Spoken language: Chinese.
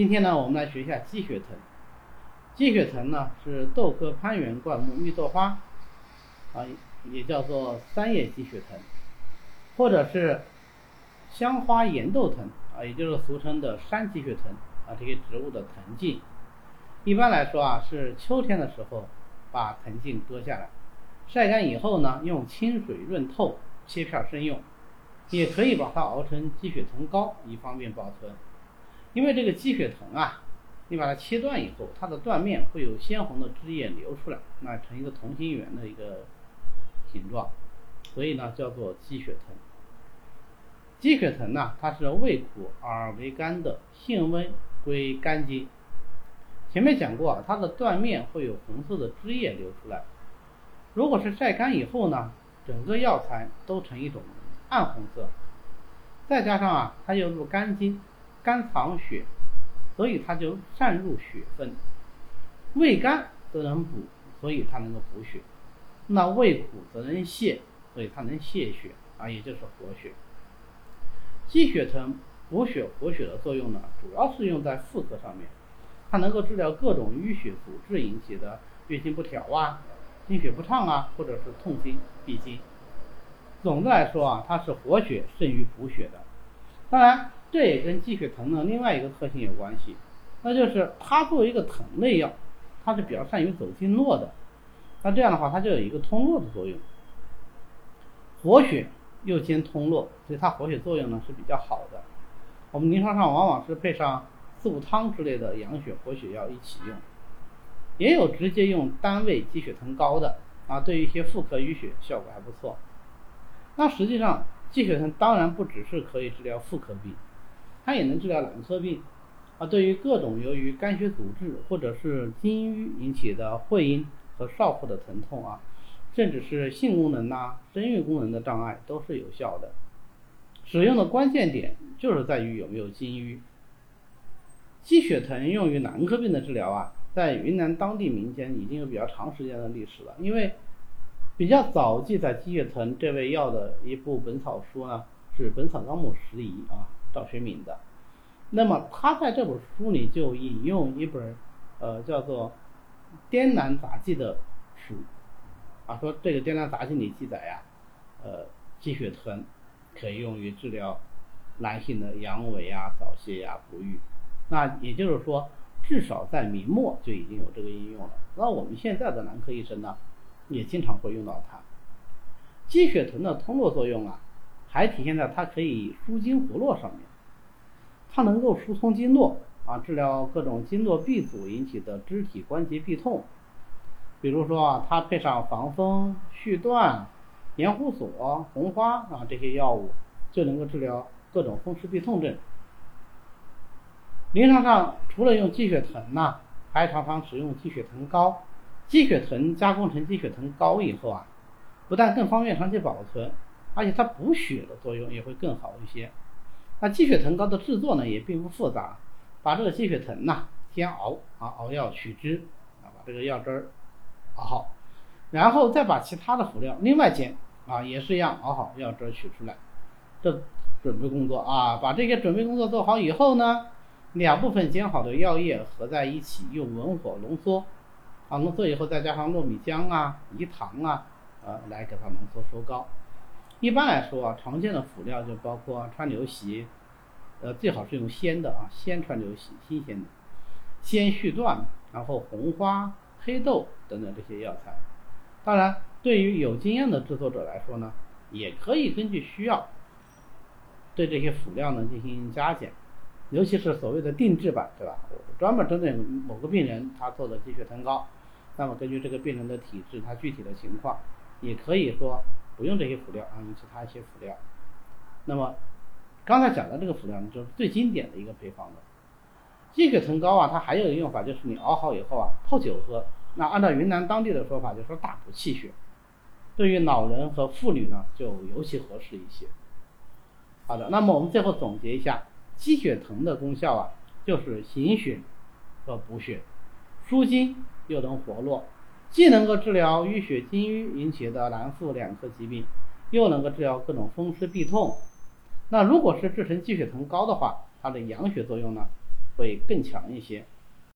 今天呢，我们来学一下鸡血藤。鸡血藤呢是豆科攀援灌木绿豆花，啊，也叫做三叶鸡血藤，或者是香花岩豆藤啊，也就是俗称的山鸡血藤啊，这些植物的藤茎。一般来说啊，是秋天的时候把藤茎割下来，晒干以后呢，用清水润透，切片生用。也可以把它熬成鸡血藤膏，以方便保存。因为这个鸡血藤啊，你把它切断以后，它的断面会有鲜红的汁液流出来，那成一个同心圆的一个形状，所以呢叫做鸡血藤。鸡血藤呢，它是味苦而为甘的，性温，归肝经。前面讲过，它的断面会有红色的汁液流出来。如果是晒干以后呢，整个药材都成一种暗红色。再加上啊，它又入肝经。肝藏血，所以它就善入血分。味甘则能补，所以它能够补血。那味苦则能泻，所以它能泻血啊，也就是活血。鸡血藤补血活血的作用呢，主要是用在妇科上面。它能够治疗各种淤血阻滞引起的月经不调啊、经血不畅啊，或者是痛经、闭经。总的来说啊，它是活血胜于补血的。当然。这也跟鸡血藤的另外一个特性有关系，那就是它作为一个藤类药，它是比较善于走经络的。那这样的话，它就有一个通络的作用，活血又兼通络，所以它活血作用呢是比较好的。我们临床上往往是配上四物汤之类的养血活血药一起用，也有直接用单味鸡血藤膏的啊，对于一些妇科淤血效果还不错。那实际上鸡血藤当然不只是可以治疗妇科病。它也能治疗男科病，啊，对于各种由于肝血阻滞或者是精瘀引起的会阴和少腹的疼痛啊，甚至是性功能呐、生育功能的障碍都是有效的。使用的关键点就是在于有没有精瘀。鸡血藤用于男科病的治疗啊，在云南当地民间已经有比较长时间的历史了。因为比较早记载鸡血藤这味药的一部本草书呢，是《本草纲目拾遗》啊。赵学敏的，那么他在这本书里就引用一本，呃，叫做《滇南杂记》的书，啊，说这个《滇南杂记》里记载呀，呃，鸡血藤可以用于治疗男性的阳痿啊、早泄呀、不育，那也就是说，至少在明末就已经有这个应用了。那我们现在的男科医生呢，也经常会用到它。鸡血藤的通络作用啊。还体现在它可以舒筋活络上面，它能够疏通经络啊，治疗各种经络闭阻引起的肢体关节痹痛。比如说啊，它配上防风、续断、盐胡索、红花啊这些药物，就能够治疗各种风湿痹痛症。临床上除了用鸡血藤呢，还常常使用鸡血藤膏。鸡血藤加工成鸡血藤膏以后啊，不但更方便长期保存。而且它补血的作用也会更好一些。那鸡血藤膏的制作呢也并不复杂，把这个鸡血藤呐先熬啊熬药取汁啊把这个药汁儿熬好，然后再把其他的辅料另外煎啊也是一样熬好药汁取出来。这准备工作啊把这些准备工作做好以后呢，两部分煎好的药液合在一起用文火浓缩啊浓缩以后再加上糯米浆啊饴糖啊呃来给它浓缩收膏。一般来说啊，常见的辅料就包括川流席，呃，最好是用鲜的啊，鲜川流席，新鲜的，鲜续断，然后红花、黑豆等等这些药材。当然，对于有经验的制作者来说呢，也可以根据需要，对这些辅料呢进行加减，尤其是所谓的定制版，对吧？专门针对某个病人他做的低血糖膏，那么根据这个病人的体质，他具体的情况，也可以说。不用这些辅料啊，用其他一些辅料。那么刚才讲的这个辅料呢，就是最经典的一个配方了。鸡血藤膏啊，它还有一个用法，就是你熬好以后啊，泡酒喝。那按照云南当地的说法，就说大补气血，对于老人和妇女呢，就尤其合适一些。好的，那么我们最后总结一下，鸡血藤的功效啊，就是行血和补血，舒筋又能活络。既能够治疗淤血经瘀引起的男妇两侧疾病，又能够治疗各种风湿痹痛。那如果是制成鸡血藤高的话，它的养血作用呢会更强一些。